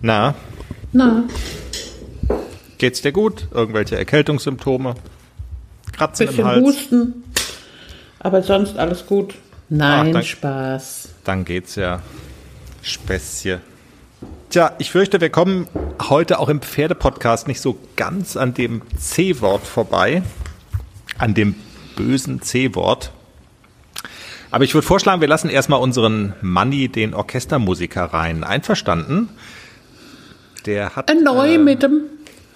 Na, Na, geht's dir gut? Irgendwelche Erkältungssymptome? Kratzen im bisschen Hals? Husten. Aber sonst alles gut. Nein, dank- Spaß. Dann geht's ja. Späßchen. Tja, ich fürchte, wir kommen heute auch im Pferdepodcast nicht so ganz an dem C-Wort vorbei. An dem bösen C-Wort. Aber ich würde vorschlagen, wir lassen erstmal unseren Manni, den Orchestermusiker, rein. Einverstanden? Der hat. Neu äh, mit dem.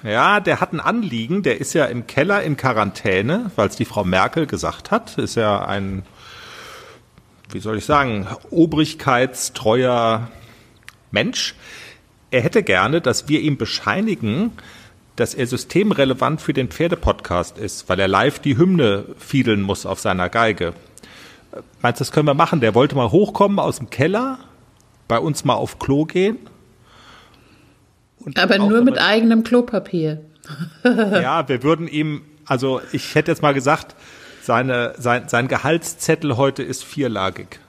Ja, der hat ein Anliegen. Der ist ja im Keller in Quarantäne, weil es die Frau Merkel gesagt hat. Ist ja ein, wie soll ich sagen, obrigkeitstreuer Mensch. Er hätte gerne, dass wir ihm bescheinigen, dass er systemrelevant für den Pferdepodcast ist, weil er live die Hymne fiedeln muss auf seiner Geige. Meinst du, das können wir machen? Der wollte mal hochkommen aus dem Keller, bei uns mal auf Klo gehen. Und Aber nur mit eigenem Klopapier. ja, wir würden ihm, also ich hätte jetzt mal gesagt, seine, sein, sein Gehaltszettel heute ist vierlagig.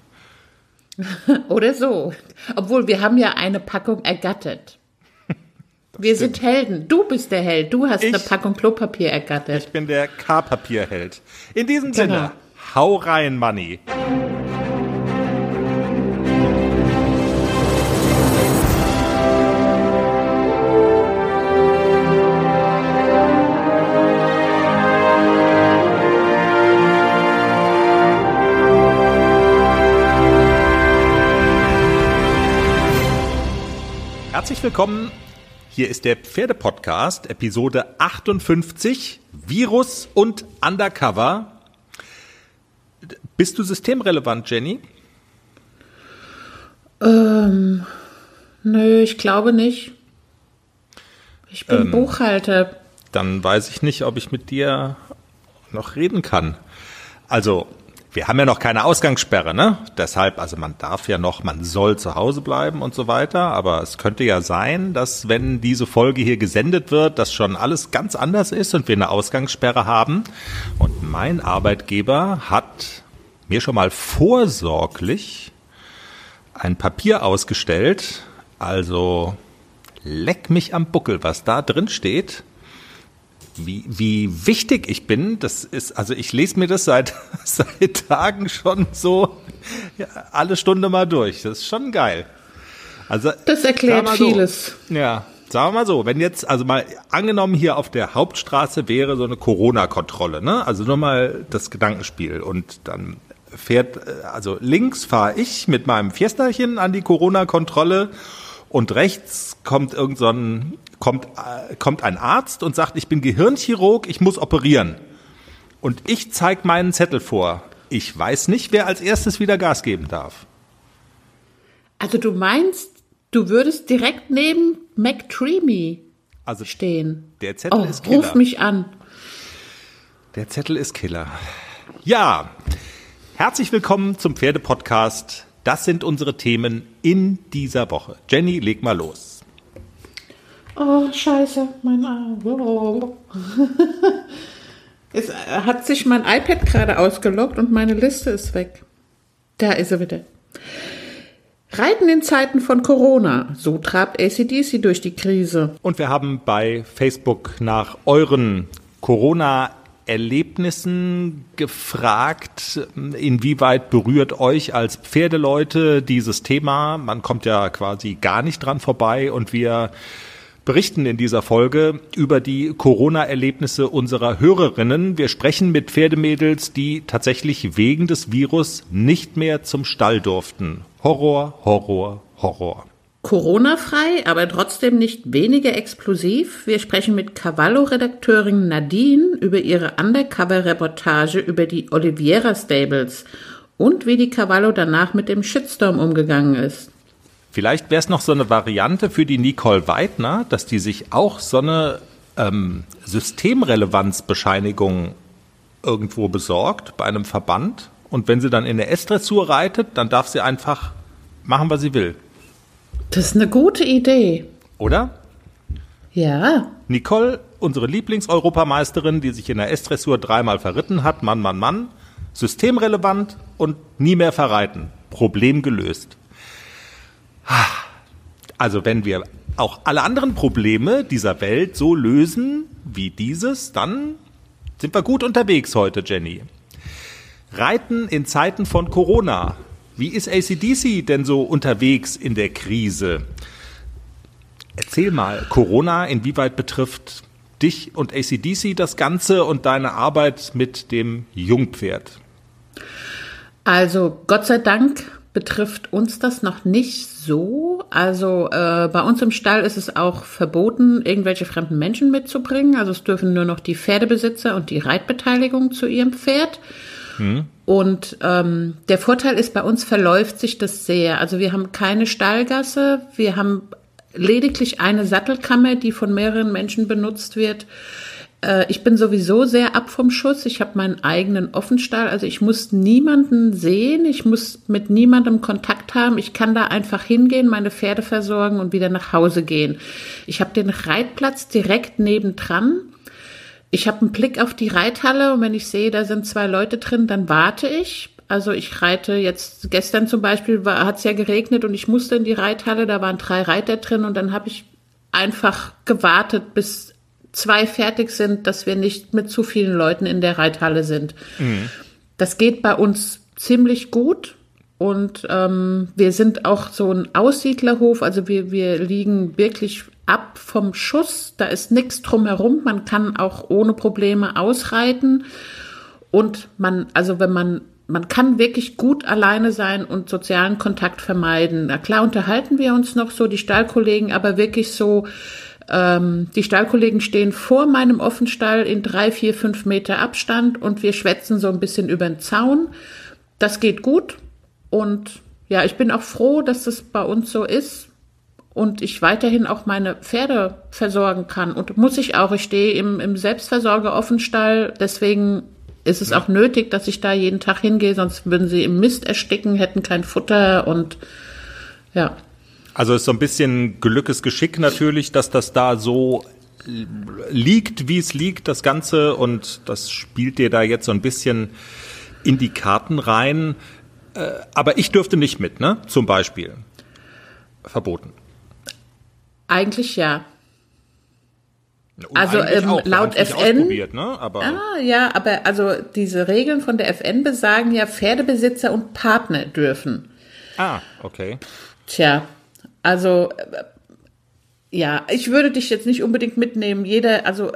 Oder so. Obwohl, wir haben ja eine Packung ergattert. Wir sind Helden. Du bist der Held. Du hast Ich- eine Packung Klopapier ergattert. Ich bin der K-Papierheld. In diesem Genau. Sinne, hau rein, Money. Willkommen. Hier ist der Pferdepodcast, Episode 58, Virus und Undercover. Bist du systemrelevant, Jenny? Ähm, nö, ich glaube nicht. Ich bin Buchhalter. Dann weiß ich nicht, ob ich mit dir noch reden kann. Also, wir haben ja noch keine Ausgangssperre, ne? Deshalb, also man darf ja noch, man soll zu Hause bleiben und so weiter. Aber es könnte ja sein, dass wenn diese Folge hier gesendet wird, das schon alles ganz anders ist und wir eine Ausgangssperre haben. Und mein Arbeitgeber hat mir schon mal vorsorglich ein Papier ausgestellt. Also leck mich am Buckel, was da drin steht. Wie, wie wichtig ich bin, das ist, also ich lese mir das seit, seit Tagen schon so ja, alle Stunde mal durch. Das ist schon geil. Also, Das erklärt so, vieles. Ja, sagen wir mal so, wenn jetzt, also mal angenommen hier auf der Hauptstraße wäre so eine Corona-Kontrolle, ne? Also nur mal das Gedankenspiel und dann fährt, äh, also links fahre ich mit meinem Fiesterchen an die Corona-Kontrolle und rechts kommt irgend so ein, kommt, äh, kommt ein Arzt und sagt, ich bin Gehirnchirurg, ich muss operieren. Und ich zeige meinen Zettel vor. Ich weiß nicht, wer als erstes wieder Gas geben darf. Also du meinst, du würdest direkt neben McDreamy Also stehen. der Zettel Oh, ist Killer. ruf mich an. Der Zettel ist Killer. Ja, herzlich willkommen zum Pferdepodcast. Das sind unsere Themen in dieser Woche. Jenny, leg mal los. Oh, scheiße, mein Arm. Es äh, hat sich mein iPad gerade ausgeloggt und meine Liste ist weg. Da ist er wieder. Reiten in Zeiten von Corona. So trabt ACDC durch die Krise. Und wir haben bei Facebook nach euren Corona-Erlebnissen gefragt, inwieweit berührt euch als Pferdeleute dieses Thema. Man kommt ja quasi gar nicht dran vorbei und wir berichten in dieser Folge über die Corona-Erlebnisse unserer Hörerinnen. Wir sprechen mit Pferdemädels, die tatsächlich wegen des Virus nicht mehr zum Stall durften. Horror, Horror, Horror. Corona-frei, aber trotzdem nicht weniger explosiv. Wir sprechen mit Cavallo-Redakteurin Nadine über ihre Undercover-Reportage über die Oliviera Stables und wie die Cavallo danach mit dem Shitstorm umgegangen ist. Vielleicht wäre es noch so eine Variante für die Nicole Weidner, dass die sich auch so eine ähm, Systemrelevanzbescheinigung irgendwo besorgt bei einem Verband. Und wenn sie dann in der S-Dressur reitet, dann darf sie einfach machen, was sie will. Das ist eine gute Idee. Oder? Ja, Nicole, unsere Lieblingseuropameisterin, die sich in der S-Dressur dreimal verritten hat, Mann, Mann, Mann, systemrelevant und nie mehr verreiten. Problem gelöst. Also wenn wir auch alle anderen Probleme dieser Welt so lösen wie dieses, dann sind wir gut unterwegs heute, Jenny. Reiten in Zeiten von Corona. Wie ist ACDC denn so unterwegs in der Krise? Erzähl mal, Corona, inwieweit betrifft dich und ACDC das Ganze und deine Arbeit mit dem Jungpferd? Also Gott sei Dank betrifft uns das noch nicht so. Also äh, bei uns im Stall ist es auch verboten, irgendwelche fremden Menschen mitzubringen. Also es dürfen nur noch die Pferdebesitzer und die Reitbeteiligung zu ihrem Pferd. Hm. Und ähm, der Vorteil ist, bei uns verläuft sich das sehr. Also wir haben keine Stallgasse, wir haben lediglich eine Sattelkammer, die von mehreren Menschen benutzt wird. Äh, ich bin sowieso sehr ab vom Schuss. Ich habe meinen eigenen Offenstall. Also ich muss niemanden sehen. Ich muss mit niemandem Kontakt haben. Ich kann da einfach hingehen, meine Pferde versorgen und wieder nach Hause gehen. Ich habe den Reitplatz direkt nebendran. Ich habe einen Blick auf die Reithalle und wenn ich sehe, da sind zwei Leute drin, dann warte ich. Also ich reite jetzt, gestern zum Beispiel hat es ja geregnet und ich musste in die Reithalle, da waren drei Reiter drin und dann habe ich einfach gewartet, bis zwei fertig sind, dass wir nicht mit zu vielen Leuten in der Reithalle sind. Mhm. Das geht bei uns ziemlich gut. Und ähm, wir sind auch so ein Aussiedlerhof, also wir, wir liegen wirklich ab vom Schuss. Da ist nichts drumherum. Man kann auch ohne Probleme ausreiten. Und man, also wenn man, man kann wirklich gut alleine sein und sozialen Kontakt vermeiden. Na klar unterhalten wir uns noch so, die Stallkollegen, aber wirklich so, ähm, die Stallkollegen stehen vor meinem Offenstall in drei, vier, fünf Meter Abstand und wir schwätzen so ein bisschen über den Zaun. Das geht gut und ja, ich bin auch froh, dass das bei uns so ist und ich weiterhin auch meine Pferde versorgen kann. Und muss ich auch. Ich stehe im, im Selbstversorger-Offenstall. Deswegen ist es ja. auch nötig, dass ich da jeden Tag hingehe, sonst würden sie im Mist ersticken, hätten kein Futter und ja. Also ist so ein bisschen Glückes Geschick natürlich, dass das da so liegt, wie es liegt, das Ganze. Und das spielt dir da jetzt so ein bisschen in die Karten rein. Äh, aber ich dürfte nicht mit, ne? Zum Beispiel. Verboten. Eigentlich ja. also ähm, auch, laut FN. Ne? Aber ah, ja, aber also diese Regeln von der FN besagen ja, Pferdebesitzer und Partner dürfen. Ah, okay. Tja, also äh, ja, ich würde dich jetzt nicht unbedingt mitnehmen. Jeder, also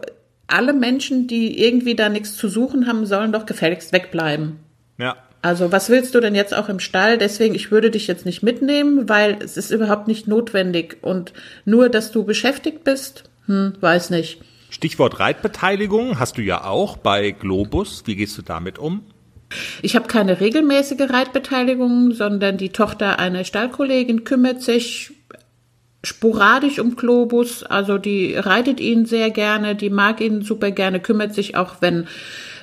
alle Menschen, die irgendwie da nichts zu suchen haben, sollen doch gefälligst wegbleiben. Ja. Also was willst du denn jetzt auch im Stall? Deswegen, ich würde dich jetzt nicht mitnehmen, weil es ist überhaupt nicht notwendig. Und nur, dass du beschäftigt bist, hm, weiß nicht. Stichwort Reitbeteiligung hast du ja auch bei Globus. Wie gehst du damit um? Ich habe keine regelmäßige Reitbeteiligung, sondern die Tochter einer Stallkollegin kümmert sich sporadisch um Globus. Also die reitet ihn sehr gerne, die mag ihn super gerne, kümmert sich auch, wenn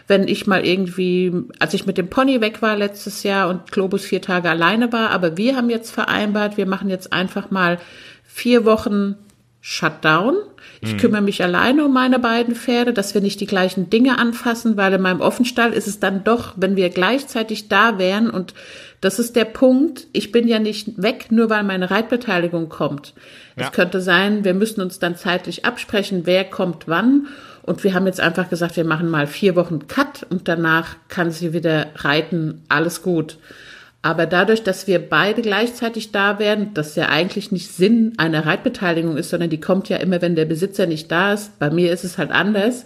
wenn ich mal irgendwie, als ich mit dem Pony weg war letztes Jahr und Globus vier Tage alleine war, aber wir haben jetzt vereinbart, wir machen jetzt einfach mal vier Wochen Shutdown. Ich mhm. kümmere mich alleine um meine beiden Pferde, dass wir nicht die gleichen Dinge anfassen, weil in meinem Offenstall ist es dann doch, wenn wir gleichzeitig da wären und das ist der Punkt, ich bin ja nicht weg, nur weil meine Reitbeteiligung kommt. Ja. Es könnte sein, wir müssen uns dann zeitlich absprechen, wer kommt wann und wir haben jetzt einfach gesagt, wir machen mal vier Wochen Cut und danach kann sie wieder reiten. Alles gut. Aber dadurch, dass wir beide gleichzeitig da wären, das ja eigentlich nicht Sinn einer Reitbeteiligung ist, sondern die kommt ja immer, wenn der Besitzer nicht da ist. Bei mir ist es halt anders.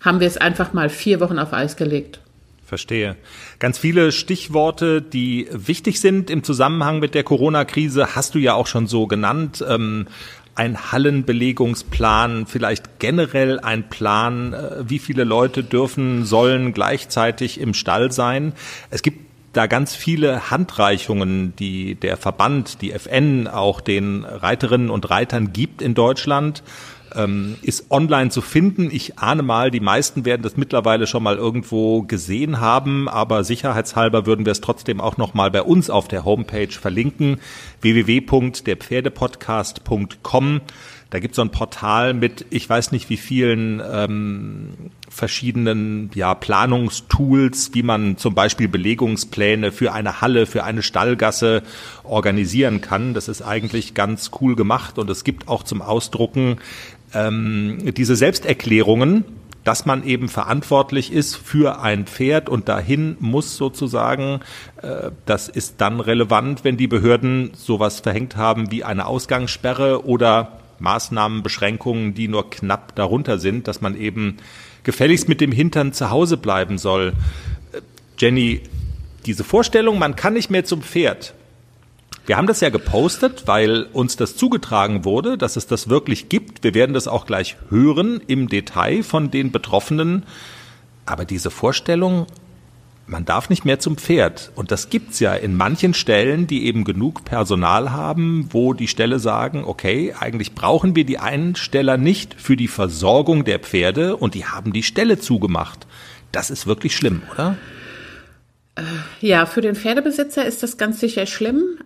Haben wir es einfach mal vier Wochen auf Eis gelegt. Verstehe. Ganz viele Stichworte, die wichtig sind im Zusammenhang mit der Corona-Krise, hast du ja auch schon so genannt. Ähm, ein Hallenbelegungsplan, vielleicht generell ein Plan, äh, wie viele Leute dürfen, sollen gleichzeitig im Stall sein. Es gibt da ganz viele Handreichungen, die der Verband, die FN auch den Reiterinnen und Reitern gibt in Deutschland ähm, ist online zu finden. Ich ahne mal, die meisten werden das mittlerweile schon mal irgendwo gesehen haben, aber sicherheitshalber würden wir es trotzdem auch noch mal bei uns auf der Homepage verlinken. www.derpferdepodcast.com. Da gibt es so ein Portal mit, ich weiß nicht wie vielen ähm, verschiedenen ja, Planungstools, wie man zum Beispiel Belegungspläne für eine Halle, für eine Stallgasse organisieren kann. Das ist eigentlich ganz cool gemacht und es gibt auch zum Ausdrucken ähm, diese Selbsterklärungen, dass man eben verantwortlich ist für ein Pferd und dahin muss sozusagen, äh, das ist dann relevant, wenn die Behörden sowas verhängt haben wie eine Ausgangssperre oder Maßnahmen, Beschränkungen, die nur knapp darunter sind, dass man eben gefälligst mit dem Hintern zu Hause bleiben soll. Äh, Jenny, diese Vorstellung, man kann nicht mehr zum Pferd. Wir haben das ja gepostet, weil uns das zugetragen wurde, dass es das wirklich gibt. Wir werden das auch gleich hören im Detail von den Betroffenen. Aber diese Vorstellung, man darf nicht mehr zum Pferd. Und das gibt's ja in manchen Stellen, die eben genug Personal haben, wo die Stelle sagen, okay, eigentlich brauchen wir die Einsteller nicht für die Versorgung der Pferde und die haben die Stelle zugemacht. Das ist wirklich schlimm, oder? Äh, ja, für den Pferdebesitzer ist das ganz sicher schlimm.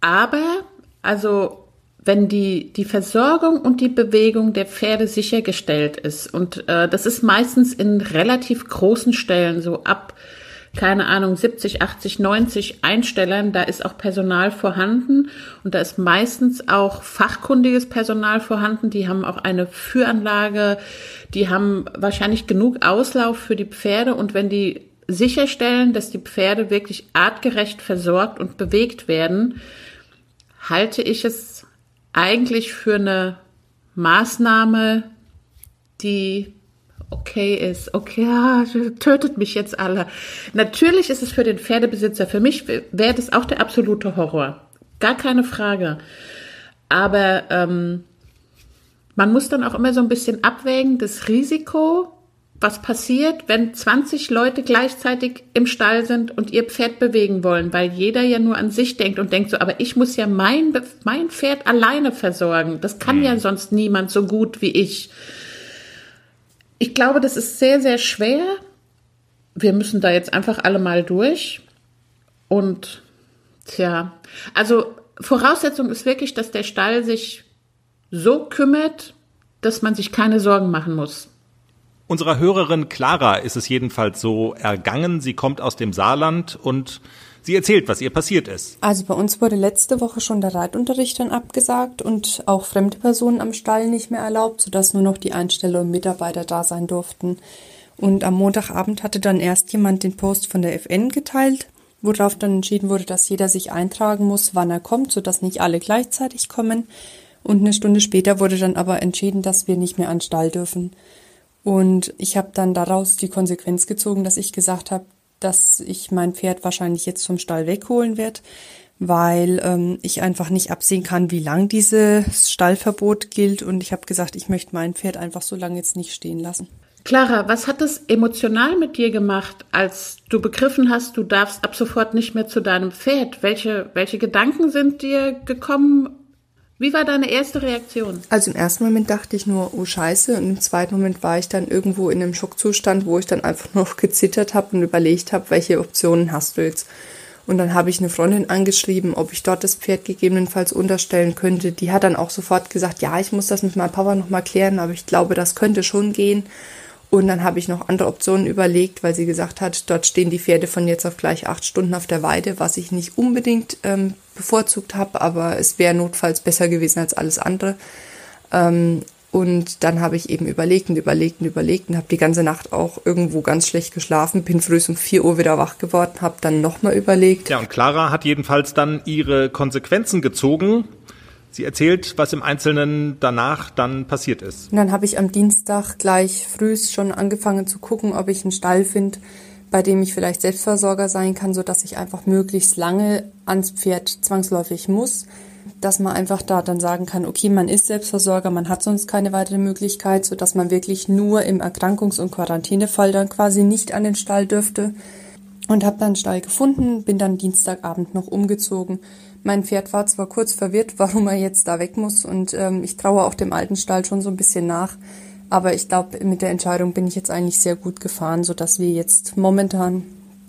Aber, also wenn die, die Versorgung und die Bewegung der Pferde sichergestellt ist. Und äh, das ist meistens in relativ großen Stellen, so ab keine Ahnung, 70, 80, 90 Einstellern, da ist auch Personal vorhanden und da ist meistens auch fachkundiges Personal vorhanden. Die haben auch eine Führanlage, die haben wahrscheinlich genug Auslauf für die Pferde und wenn die sicherstellen, dass die Pferde wirklich artgerecht versorgt und bewegt werden, halte ich es eigentlich für eine Maßnahme, die okay ist. Okay, ja, tötet mich jetzt alle. Natürlich ist es für den Pferdebesitzer, für mich wäre das auch der absolute Horror. Gar keine Frage. Aber ähm, man muss dann auch immer so ein bisschen abwägen, das Risiko, was passiert, wenn 20 Leute gleichzeitig im Stall sind und ihr Pferd bewegen wollen, weil jeder ja nur an sich denkt und denkt so, aber ich muss ja mein, mein Pferd alleine versorgen. Das kann ja mhm. sonst niemand so gut wie ich ich glaube, das ist sehr, sehr schwer. Wir müssen da jetzt einfach alle mal durch. Und tja, also Voraussetzung ist wirklich, dass der Stall sich so kümmert, dass man sich keine Sorgen machen muss. Unserer Hörerin Clara ist es jedenfalls so ergangen. Sie kommt aus dem Saarland und Sie erzählt, was ihr passiert ist. Also bei uns wurde letzte Woche schon der Reitunterricht dann abgesagt und auch fremde Personen am Stall nicht mehr erlaubt, sodass nur noch die Einsteller und Mitarbeiter da sein durften. Und am Montagabend hatte dann erst jemand den Post von der FN geteilt, worauf dann entschieden wurde, dass jeder sich eintragen muss, wann er kommt, sodass nicht alle gleichzeitig kommen. Und eine Stunde später wurde dann aber entschieden, dass wir nicht mehr an Stall dürfen. Und ich habe dann daraus die Konsequenz gezogen, dass ich gesagt habe, dass ich mein Pferd wahrscheinlich jetzt vom Stall wegholen werde, weil ähm, ich einfach nicht absehen kann, wie lang dieses Stallverbot gilt. Und ich habe gesagt, ich möchte mein Pferd einfach so lange jetzt nicht stehen lassen. Clara, was hat es emotional mit dir gemacht, als du begriffen hast, du darfst ab sofort nicht mehr zu deinem Pferd? Welche, welche Gedanken sind dir gekommen wie war deine erste Reaktion? Also im ersten Moment dachte ich nur, oh Scheiße, und im zweiten Moment war ich dann irgendwo in einem Schockzustand, wo ich dann einfach noch gezittert habe und überlegt habe, welche Optionen hast du jetzt. Und dann habe ich eine Freundin angeschrieben, ob ich dort das Pferd gegebenenfalls unterstellen könnte. Die hat dann auch sofort gesagt, ja, ich muss das mit meinem Papa nochmal klären, aber ich glaube, das könnte schon gehen. Und dann habe ich noch andere Optionen überlegt, weil sie gesagt hat, dort stehen die Pferde von jetzt auf gleich acht Stunden auf der Weide, was ich nicht unbedingt ähm, bevorzugt habe, aber es wäre notfalls besser gewesen als alles andere. Ähm, und dann habe ich eben überlegt und überlegt und überlegt und habe die ganze Nacht auch irgendwo ganz schlecht geschlafen, bin früh um 4 Uhr wieder wach geworden, habe dann nochmal überlegt. Ja, und Clara hat jedenfalls dann ihre Konsequenzen gezogen Sie erzählt, was im Einzelnen danach dann passiert ist. Und dann habe ich am Dienstag gleich früh schon angefangen zu gucken, ob ich einen Stall finde, bei dem ich vielleicht Selbstversorger sein kann, so dass ich einfach möglichst lange ans Pferd zwangsläufig muss, dass man einfach da dann sagen kann, okay, man ist Selbstversorger, man hat sonst keine weitere Möglichkeit, so dass man wirklich nur im Erkrankungs- und Quarantänefall dann quasi nicht an den Stall dürfte. Und habe dann einen Stall gefunden, bin dann Dienstagabend noch umgezogen mein Pferd war zwar kurz verwirrt, warum er jetzt da weg muss und ähm, ich traue auch dem alten Stall schon so ein bisschen nach. Aber ich glaube, mit der Entscheidung bin ich jetzt eigentlich sehr gut gefahren, so dass wir jetzt momentan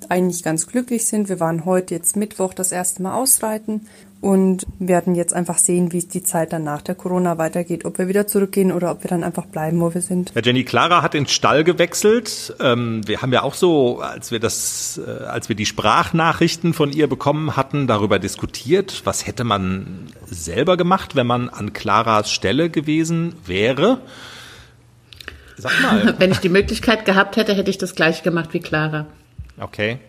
eigentlich ganz glücklich sind. Wir waren heute jetzt Mittwoch das erste Mal ausreiten und werden jetzt einfach sehen, wie es die Zeit dann nach der Corona weitergeht, ob wir wieder zurückgehen oder ob wir dann einfach bleiben, wo wir sind. Ja, Jenny Clara hat den Stall gewechselt. Ähm, wir haben ja auch so, als wir das, äh, als wir die Sprachnachrichten von ihr bekommen hatten, darüber diskutiert, was hätte man selber gemacht, wenn man an Claras Stelle gewesen wäre. Sag mal. wenn ich die Möglichkeit gehabt hätte, hätte ich das gleiche gemacht wie Clara. Okay.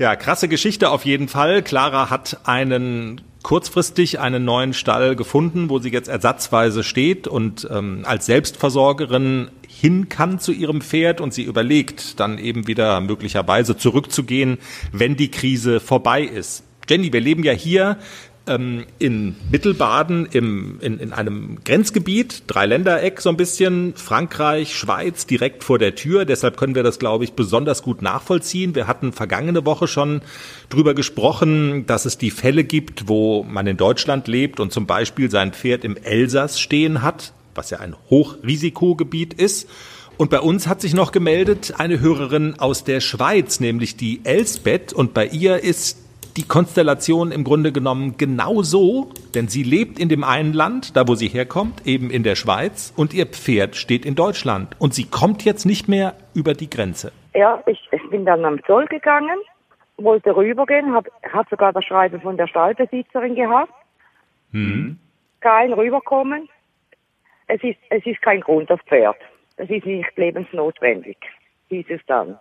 Ja, krasse Geschichte auf jeden Fall. Clara hat einen kurzfristig einen neuen Stall gefunden, wo sie jetzt ersatzweise steht und ähm, als Selbstversorgerin hin kann zu ihrem Pferd und sie überlegt, dann eben wieder möglicherweise zurückzugehen, wenn die Krise vorbei ist. Jenny, wir leben ja hier ähm, in Mittelbaden im, in, in einem Grenzgebiet, Dreiländereck so ein bisschen, Frankreich, Schweiz direkt vor der Tür. Deshalb können wir das, glaube ich, besonders gut nachvollziehen. Wir hatten vergangene Woche schon drüber gesprochen, dass es die Fälle gibt, wo man in Deutschland lebt und zum Beispiel sein Pferd im Elsass stehen hat, was ja ein Hochrisikogebiet ist. Und bei uns hat sich noch gemeldet eine Hörerin aus der Schweiz, nämlich die Elsbeth. Und bei ihr ist die Konstellation im Grunde genommen genau so, denn sie lebt in dem einen Land, da wo sie herkommt, eben in der Schweiz, und ihr Pferd steht in Deutschland. Und sie kommt jetzt nicht mehr über die Grenze. Ja, ich, ich bin dann am Zoll gegangen, wollte rübergehen, habe hab sogar das Schreiben von der Stallbesitzerin gehabt. Mhm. Kein rüberkommen. Es ist, es ist kein Grund, das Pferd. Es ist nicht lebensnotwendig, hieß es dann.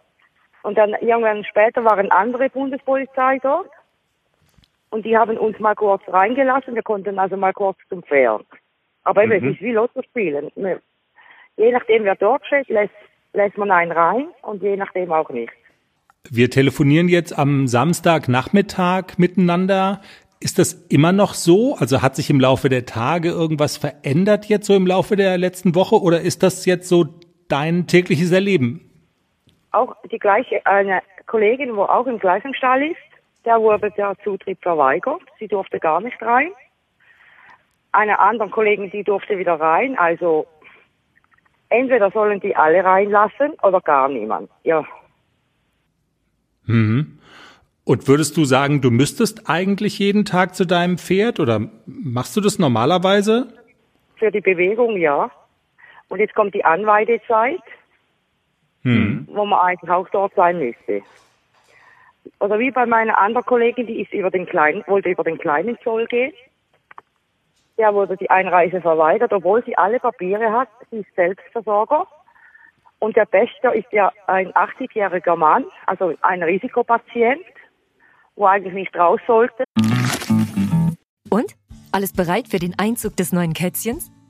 Und dann irgendwann später waren andere Bundespolizei dort und die haben uns mal kurz reingelassen. Wir konnten also mal kurz zum Pferd. Aber mhm. es ist wie Lotto spielen. Je nachdem, wer dort steht, lässt, lässt man einen rein und je nachdem auch nicht. Wir telefonieren jetzt am Samstagnachmittag miteinander. Ist das immer noch so? Also hat sich im Laufe der Tage irgendwas verändert jetzt so im Laufe der letzten Woche oder ist das jetzt so dein tägliches Erleben? Auch die gleiche, eine Kollegin, wo auch im gleichen Stall ist, der wurde der Zutritt verweigert. Sie durfte gar nicht rein. Eine andere Kollegin, die durfte wieder rein. Also entweder sollen die alle reinlassen oder gar niemand. Ja. Mhm. Und würdest du sagen, du müsstest eigentlich jeden Tag zu deinem Pferd oder machst du das normalerweise? Für die Bewegung ja. Und jetzt kommt die Anweidezeit, hm. wo man eigentlich auch dort sein müsste oder wie bei meiner anderen Kollegin, die ist über den kleinen, wollte über den kleinen Zoll gehen. Der wurde die Einreise verweigert, obwohl sie alle Papiere hat. Sie ist Selbstversorger. Und der Pächter ist ja ein 80-jähriger Mann, also ein Risikopatient, wo eigentlich nicht raus sollte. Und? Alles bereit für den Einzug des neuen Kätzchens?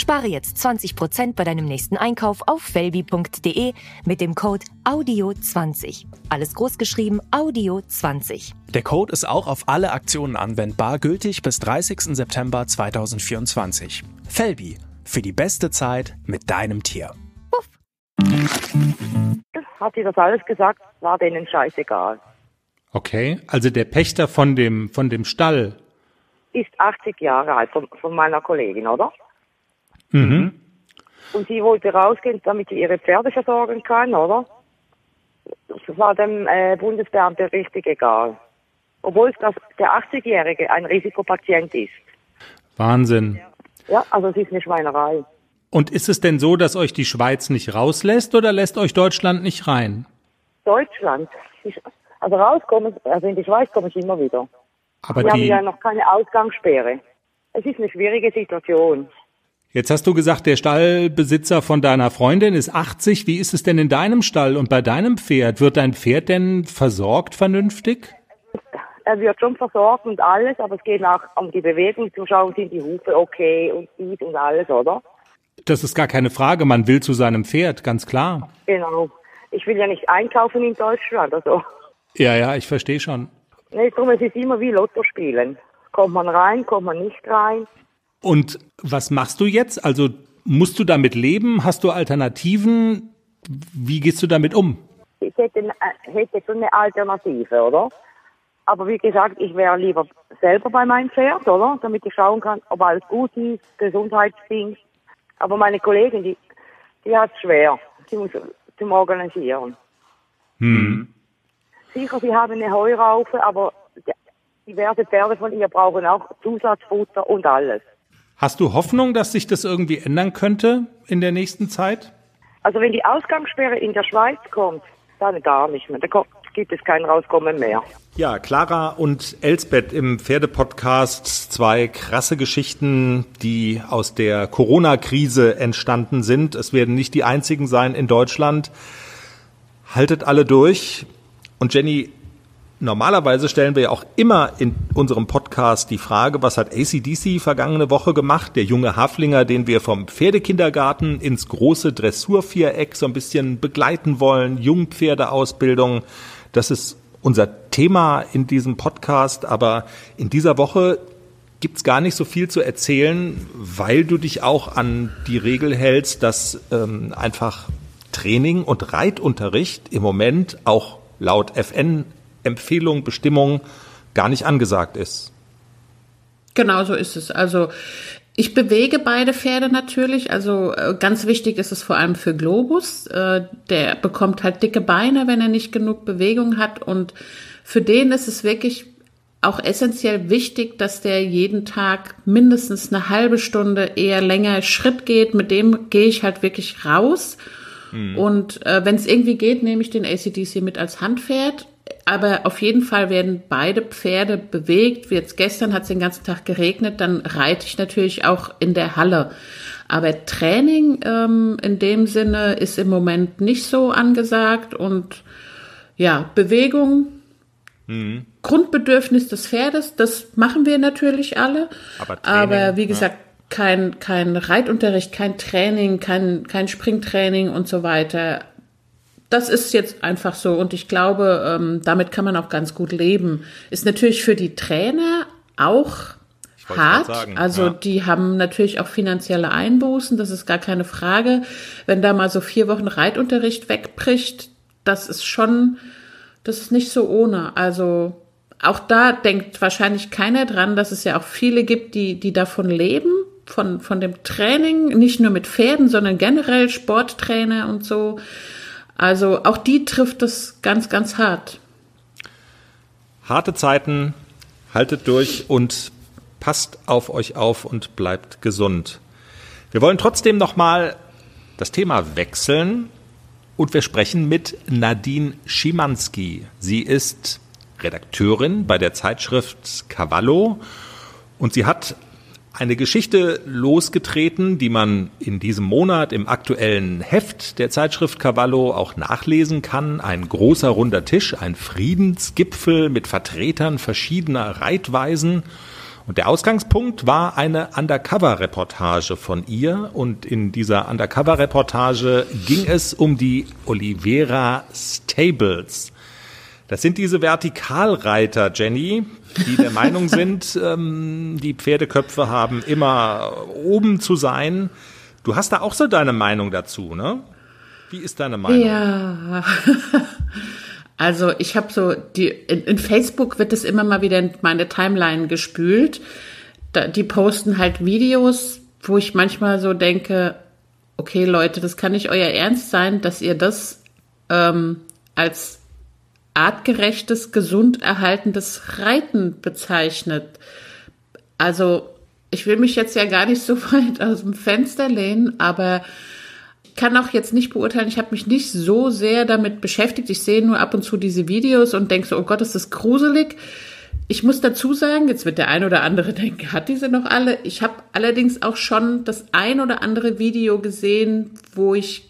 Spare jetzt 20% bei deinem nächsten Einkauf auf felbi.de mit dem Code AUDIO20. Alles großgeschrieben AUDIO20. Der Code ist auch auf alle Aktionen anwendbar, gültig bis 30. September 2024. Felbi, für die beste Zeit mit deinem Tier. Puff. Hat sie das alles gesagt, war denen scheißegal. Okay, also der Pächter von dem, von dem Stall ist 80 Jahre alt, von, von meiner Kollegin, oder? Mhm. Und sie wollte rausgehen, damit sie ihre Pferde versorgen kann, oder? Das war dem äh, Bundesbeamten richtig egal. Obwohl das, der 80-Jährige ein Risikopatient ist. Wahnsinn. Ja, also es ist eine Schweinerei. Und ist es denn so, dass euch die Schweiz nicht rauslässt oder lässt euch Deutschland nicht rein? Deutschland. Also rauskommen, also in die Schweiz komme ich immer wieder. Aber Wir die haben ja noch keine Ausgangssperre. Es ist eine schwierige Situation. Jetzt hast du gesagt, der Stallbesitzer von deiner Freundin ist 80. Wie ist es denn in deinem Stall und bei deinem Pferd? Wird dein Pferd denn versorgt vernünftig? Er wird schon versorgt und alles, aber es geht auch um die Bewegung zu schauen, sind die Hufe okay und dies und alles, oder? Das ist gar keine Frage. Man will zu seinem Pferd, ganz klar. Genau. Ich will ja nicht einkaufen in Deutschland, also. Ja, ja, ich verstehe schon. Nee, drum, es ist immer wie Lotto spielen. Kommt man rein, kommt man nicht rein. Und was machst du jetzt? Also musst du damit leben? Hast du Alternativen? Wie gehst du damit um? Ich hätte, äh, hätte schon eine Alternative, oder? Aber wie gesagt, ich wäre lieber selber bei meinem Pferd, oder? Damit ich schauen kann, ob alles gut ist, Gesundheitsding. Aber meine Kollegin, die, die hat es schwer. Sie muss zum Organisieren. Hm. Sicher, sie haben eine Heuraufe, aber diverse Pferde von ihr brauchen auch Zusatzfutter und alles. Hast du Hoffnung, dass sich das irgendwie ändern könnte in der nächsten Zeit? Also wenn die Ausgangssperre in der Schweiz kommt, dann gar nicht mehr. Da gibt es kein Rauskommen mehr. Ja, Clara und Elsbeth im Pferdepodcast, zwei krasse Geschichten, die aus der Corona-Krise entstanden sind. Es werden nicht die einzigen sein in Deutschland. Haltet alle durch. Und Jenny, Normalerweise stellen wir ja auch immer in unserem Podcast die Frage, was hat ACDC vergangene Woche gemacht? Der junge Haflinger, den wir vom Pferdekindergarten ins große Dressurviereck so ein bisschen begleiten wollen, Jungpferdeausbildung. Das ist unser Thema in diesem Podcast. Aber in dieser Woche gibt's gar nicht so viel zu erzählen, weil du dich auch an die Regel hältst, dass ähm, einfach Training und Reitunterricht im Moment auch laut FN Empfehlung, Bestimmung gar nicht angesagt ist. Genau so ist es. Also ich bewege beide Pferde natürlich. Also äh, ganz wichtig ist es vor allem für Globus. Äh, der bekommt halt dicke Beine, wenn er nicht genug Bewegung hat. Und für den ist es wirklich auch essentiell wichtig, dass der jeden Tag mindestens eine halbe Stunde eher länger Schritt geht. Mit dem gehe ich halt wirklich raus. Mhm. Und äh, wenn es irgendwie geht, nehme ich den ACDC mit als Handpferd aber auf jeden Fall werden beide Pferde bewegt. Wie jetzt gestern hat es den ganzen Tag geregnet, dann reite ich natürlich auch in der Halle. Aber Training ähm, in dem Sinne ist im Moment nicht so angesagt und ja, Bewegung, mhm. Grundbedürfnis des Pferdes, das machen wir natürlich alle. Aber, Training, aber wie gesagt, ja. kein, kein Reitunterricht, kein Training, kein, kein Springtraining und so weiter das ist jetzt einfach so und ich glaube, ähm, damit kann man auch ganz gut leben. Ist natürlich für die Trainer auch hart. Also ja. die haben natürlich auch finanzielle Einbußen, das ist gar keine Frage. Wenn da mal so vier Wochen Reitunterricht wegbricht, das ist schon, das ist nicht so ohne. Also auch da denkt wahrscheinlich keiner dran, dass es ja auch viele gibt, die, die davon leben, von, von dem Training, nicht nur mit Pferden, sondern generell Sporttrainer und so. Also auch die trifft es ganz, ganz hart. Harte Zeiten, haltet durch und passt auf euch auf und bleibt gesund. Wir wollen trotzdem nochmal das Thema wechseln und wir sprechen mit Nadine Schimanski. Sie ist Redakteurin bei der Zeitschrift Cavallo und sie hat eine Geschichte losgetreten, die man in diesem Monat im aktuellen Heft der Zeitschrift Cavallo auch nachlesen kann. Ein großer runder Tisch, ein Friedensgipfel mit Vertretern verschiedener Reitweisen. Und der Ausgangspunkt war eine Undercover-Reportage von ihr. Und in dieser Undercover-Reportage ging es um die Olivera Stables. Das sind diese Vertikalreiter, Jenny, die der Meinung sind, ähm, die Pferdeköpfe haben immer oben zu sein. Du hast da auch so deine Meinung dazu, ne? Wie ist deine Meinung? Ja. Also ich habe so die in, in, Facebook wird es immer mal wieder in meine Timeline gespült. Da, die posten halt Videos, wo ich manchmal so denke, okay Leute, das kann nicht euer Ernst sein, dass ihr das ähm, als artgerechtes, gesund erhaltendes Reiten bezeichnet. Also ich will mich jetzt ja gar nicht so weit aus dem Fenster lehnen, aber ich kann auch jetzt nicht beurteilen, ich habe mich nicht so sehr damit beschäftigt. Ich sehe nur ab und zu diese Videos und denke so, oh Gott, ist das gruselig. Ich muss dazu sagen, jetzt wird der ein oder andere denken, hat diese noch alle? Ich habe allerdings auch schon das ein oder andere Video gesehen, wo ich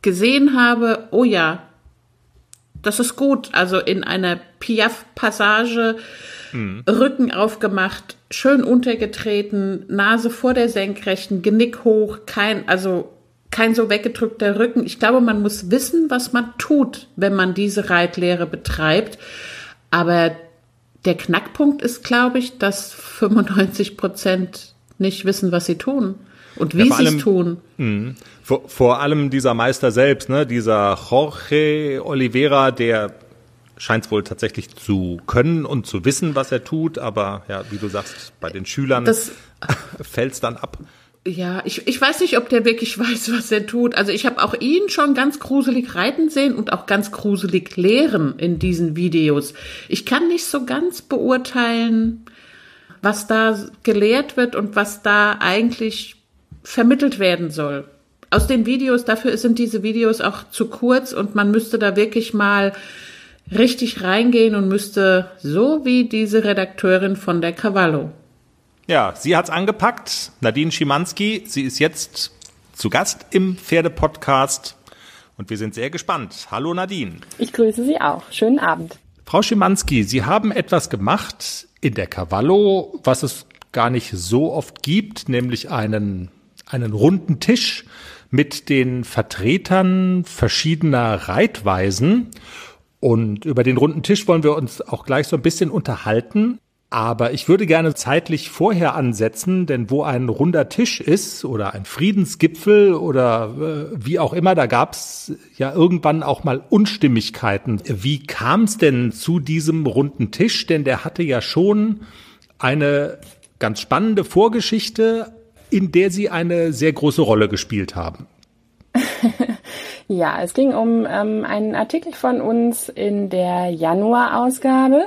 gesehen habe, oh ja, das ist gut. Also in einer Piaf-Passage, mhm. Rücken aufgemacht, schön untergetreten, Nase vor der Senkrechten, Genick hoch, kein, also kein so weggedrückter Rücken. Ich glaube, man muss wissen, was man tut, wenn man diese Reitlehre betreibt. Aber der Knackpunkt ist, glaube ich, dass 95 Prozent nicht wissen, was sie tun und wie ja, sie es tun. Mh, vor, vor, allem dieser Meister selbst, ne, dieser Jorge Oliveira, der scheint es wohl tatsächlich zu können und zu wissen, was er tut, aber ja, wie du sagst, bei den Schülern fällt es dann ab. Ja, ich, ich weiß nicht, ob der wirklich weiß, was er tut. Also ich habe auch ihn schon ganz gruselig reiten sehen und auch ganz gruselig lehren in diesen Videos. Ich kann nicht so ganz beurteilen, was da gelehrt wird und was da eigentlich vermittelt werden soll. Aus den Videos, dafür sind diese Videos auch zu kurz und man müsste da wirklich mal richtig reingehen und müsste, so wie diese Redakteurin von der Cavallo. Ja, sie hat's angepackt. Nadine Schimanski, sie ist jetzt zu Gast im Pferdepodcast und wir sind sehr gespannt. Hallo Nadine. Ich grüße Sie auch. Schönen Abend. Frau Schimanski, Sie haben etwas gemacht in der Cavallo, was es gar nicht so oft gibt, nämlich einen einen runden Tisch mit den Vertretern verschiedener Reitweisen. Und über den runden Tisch wollen wir uns auch gleich so ein bisschen unterhalten. Aber ich würde gerne zeitlich vorher ansetzen, denn wo ein runder Tisch ist oder ein Friedensgipfel oder äh, wie auch immer, da gab es ja irgendwann auch mal Unstimmigkeiten. Wie kam es denn zu diesem runden Tisch? Denn der hatte ja schon eine ganz spannende Vorgeschichte, in der Sie eine sehr große Rolle gespielt haben. ja, es ging um ähm, einen Artikel von uns in der Januarausgabe.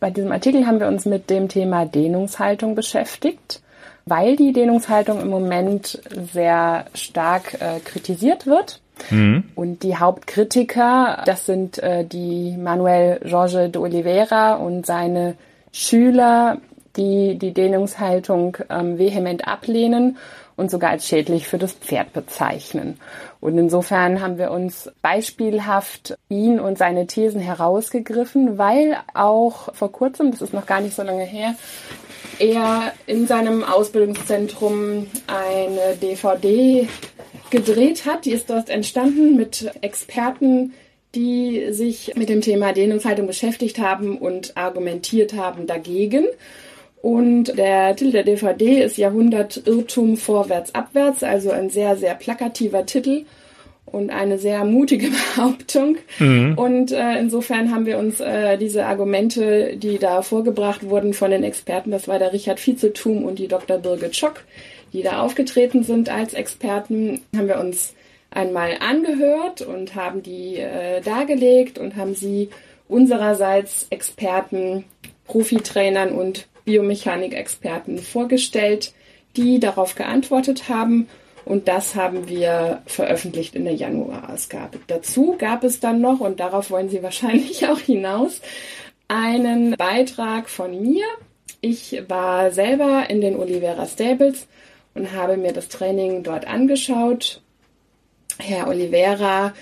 Bei diesem Artikel haben wir uns mit dem Thema Dehnungshaltung beschäftigt, weil die Dehnungshaltung im Moment sehr stark äh, kritisiert wird. Mhm. Und die Hauptkritiker, das sind äh, die Manuel Jorge de Oliveira und seine Schüler die die Dehnungshaltung ähm, vehement ablehnen und sogar als schädlich für das Pferd bezeichnen. Und insofern haben wir uns beispielhaft ihn und seine Thesen herausgegriffen, weil auch vor kurzem, das ist noch gar nicht so lange her, er in seinem Ausbildungszentrum eine DVD gedreht hat. Die ist dort entstanden mit Experten, die sich mit dem Thema Dehnungshaltung beschäftigt haben und argumentiert haben dagegen. Und der Titel der DVD ist Jahrhundert Irrtum vorwärts abwärts, also ein sehr, sehr plakativer Titel und eine sehr mutige Behauptung. Mhm. Und äh, insofern haben wir uns äh, diese Argumente, die da vorgebracht wurden von den Experten, das war der Richard Vizetum und die Dr. Birgit Schock, die da aufgetreten sind als Experten, haben wir uns einmal angehört und haben die äh, dargelegt und haben sie unsererseits Experten, Profitrainern und Biomechanik-Experten vorgestellt, die darauf geantwortet haben. Und das haben wir veröffentlicht in der Januarausgabe. Dazu gab es dann noch, und darauf wollen Sie wahrscheinlich auch hinaus, einen Beitrag von mir. Ich war selber in den Oliveira Stables und habe mir das Training dort angeschaut. Herr Oliveira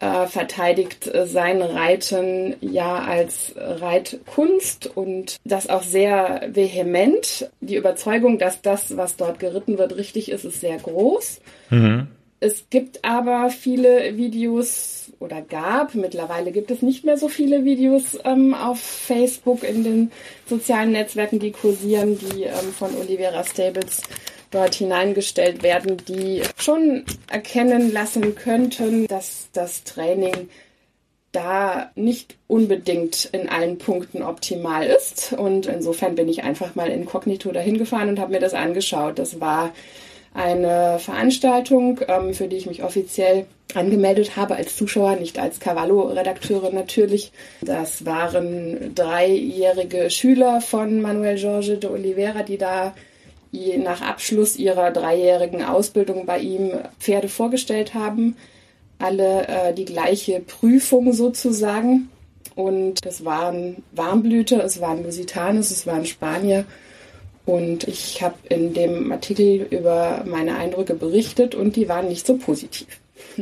äh, verteidigt äh, sein Reiten ja als Reitkunst und das auch sehr vehement. Die Überzeugung, dass das, was dort geritten wird, richtig ist, ist sehr groß. Mhm. Es gibt aber viele Videos oder gab, mittlerweile gibt es nicht mehr so viele Videos ähm, auf Facebook in den sozialen Netzwerken, die kursieren, die ähm, von Olivera Stables dort hineingestellt werden, die schon erkennen lassen könnten, dass das Training da nicht unbedingt in allen Punkten optimal ist. Und insofern bin ich einfach mal inkognito dahin gefahren und habe mir das angeschaut. Das war eine Veranstaltung, ähm, für die ich mich offiziell angemeldet habe als Zuschauer, nicht als Cavallo-Redakteurin natürlich. Das waren dreijährige Schüler von Manuel Jorge de Oliveira, die da nach Abschluss ihrer dreijährigen Ausbildung bei ihm Pferde vorgestellt haben. Alle äh, die gleiche Prüfung sozusagen. Und das waren Warmblüter, es waren Lusitanes, es waren Spanier. Und ich habe in dem Artikel über meine Eindrücke berichtet und die waren nicht so positiv.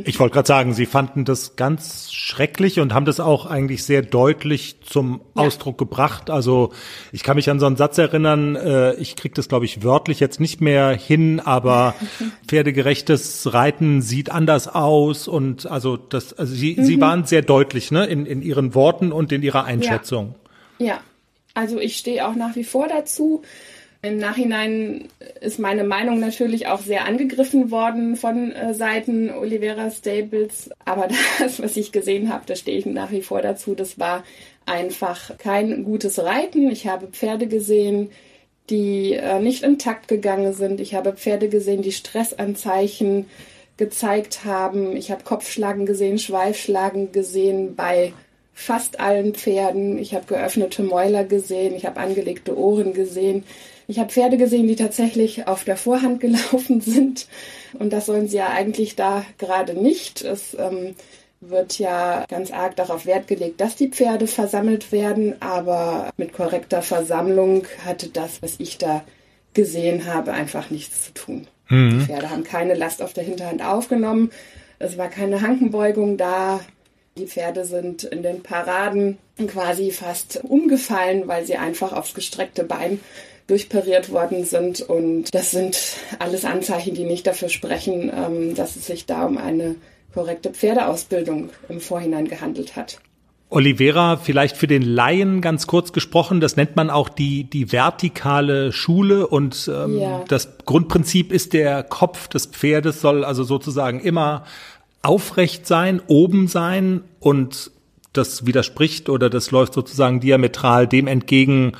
Ich wollte gerade sagen, Sie fanden das ganz schrecklich und haben das auch eigentlich sehr deutlich zum ja. Ausdruck gebracht. Also ich kann mich an so einen Satz erinnern, äh, ich kriege das, glaube ich, wörtlich jetzt nicht mehr hin, aber pferdegerechtes Reiten sieht anders aus und also das, also Sie, mhm. Sie waren sehr deutlich ne, in, in Ihren Worten und in Ihrer Einschätzung. ja. ja. also ich stehe auch nach wie vor dazu. Im Nachhinein ist meine Meinung natürlich auch sehr angegriffen worden von äh, Seiten Olivera Stables. Aber das, was ich gesehen habe, da stehe ich nach wie vor dazu. Das war einfach kein gutes Reiten. Ich habe Pferde gesehen, die äh, nicht intakt gegangen sind. Ich habe Pferde gesehen, die Stressanzeichen gezeigt haben. Ich habe Kopfschlagen gesehen, Schweifschlagen gesehen bei fast allen Pferden. Ich habe geöffnete Mäuler gesehen. Ich habe angelegte Ohren gesehen. Ich habe Pferde gesehen, die tatsächlich auf der Vorhand gelaufen sind. Und das sollen sie ja eigentlich da gerade nicht. Es ähm, wird ja ganz arg darauf Wert gelegt, dass die Pferde versammelt werden. Aber mit korrekter Versammlung hatte das, was ich da gesehen habe, einfach nichts zu tun. Mhm. Die Pferde haben keine Last auf der Hinterhand aufgenommen. Es war keine Hankenbeugung da. Die Pferde sind in den Paraden quasi fast umgefallen, weil sie einfach aufs gestreckte Bein durchpariert worden sind. Und das sind alles Anzeichen, die nicht dafür sprechen, ähm, dass es sich da um eine korrekte Pferdeausbildung im Vorhinein gehandelt hat. Olivera, vielleicht für den Laien ganz kurz gesprochen, das nennt man auch die, die vertikale Schule und ähm, ja. das Grundprinzip ist, der Kopf des Pferdes soll also sozusagen immer aufrecht sein, oben sein und das widerspricht oder das läuft sozusagen diametral dem entgegen,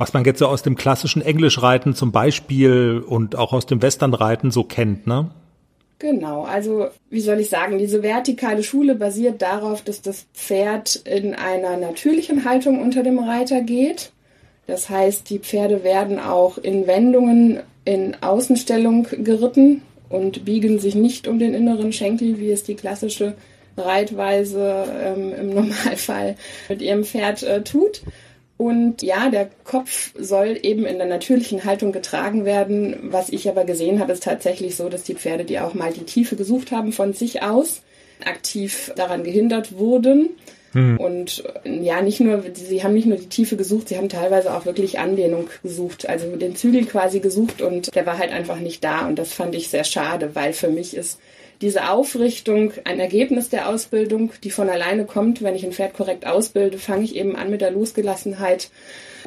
was man jetzt so aus dem klassischen Englischreiten zum Beispiel und auch aus dem Westernreiten so kennt, ne? Genau, also wie soll ich sagen, diese vertikale Schule basiert darauf, dass das Pferd in einer natürlichen Haltung unter dem Reiter geht. Das heißt, die Pferde werden auch in Wendungen in Außenstellung geritten und biegen sich nicht um den inneren Schenkel, wie es die klassische Reitweise ähm, im Normalfall mit ihrem Pferd äh, tut. Und ja, der Kopf soll eben in der natürlichen Haltung getragen werden. Was ich aber gesehen habe, ist tatsächlich so, dass die Pferde, die auch mal die Tiefe gesucht haben von sich aus, aktiv daran gehindert wurden. Hm. Und ja, nicht nur, sie haben nicht nur die Tiefe gesucht, sie haben teilweise auch wirklich Anlehnung gesucht, also den Zügel quasi gesucht und der war halt einfach nicht da. Und das fand ich sehr schade, weil für mich ist diese Aufrichtung ein Ergebnis der Ausbildung, die von alleine kommt. Wenn ich ein Pferd korrekt ausbilde, fange ich eben an mit der Losgelassenheit,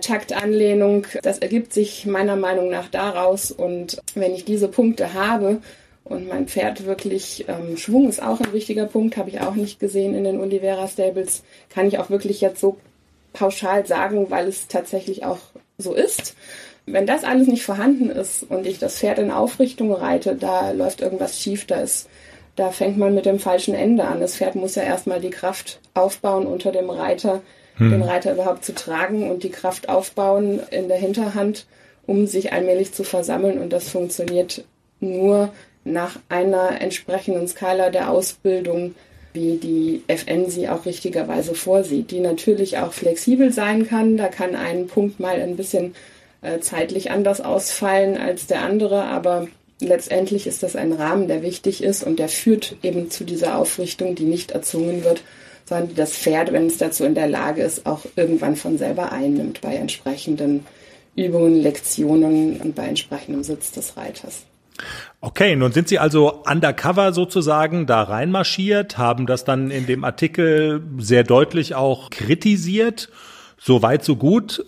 Taktanlehnung. Das ergibt sich meiner Meinung nach daraus. Und wenn ich diese Punkte habe, und mein Pferd wirklich, ähm, Schwung ist auch ein wichtiger Punkt, habe ich auch nicht gesehen in den Olivera Stables, kann ich auch wirklich jetzt so pauschal sagen, weil es tatsächlich auch so ist. Wenn das alles nicht vorhanden ist und ich das Pferd in Aufrichtung reite, da läuft irgendwas schief, da ist da fängt man mit dem falschen Ende an. Das Pferd muss ja erstmal die Kraft aufbauen unter dem Reiter, hm. den Reiter überhaupt zu tragen und die Kraft aufbauen in der Hinterhand, um sich allmählich zu versammeln. Und das funktioniert nur nach einer entsprechenden Skala der Ausbildung, wie die FN sie auch richtigerweise vorsieht, die natürlich auch flexibel sein kann. Da kann ein Punkt mal ein bisschen äh, zeitlich anders ausfallen als der andere, aber letztendlich ist das ein Rahmen, der wichtig ist und der führt eben zu dieser Aufrichtung, die nicht erzwungen wird, sondern die das Pferd, wenn es dazu in der Lage ist, auch irgendwann von selber einnimmt bei entsprechenden Übungen, Lektionen und bei entsprechendem Sitz des Reiters. Okay, nun sind Sie also undercover sozusagen da reinmarschiert, haben das dann in dem Artikel sehr deutlich auch kritisiert. So weit, so gut.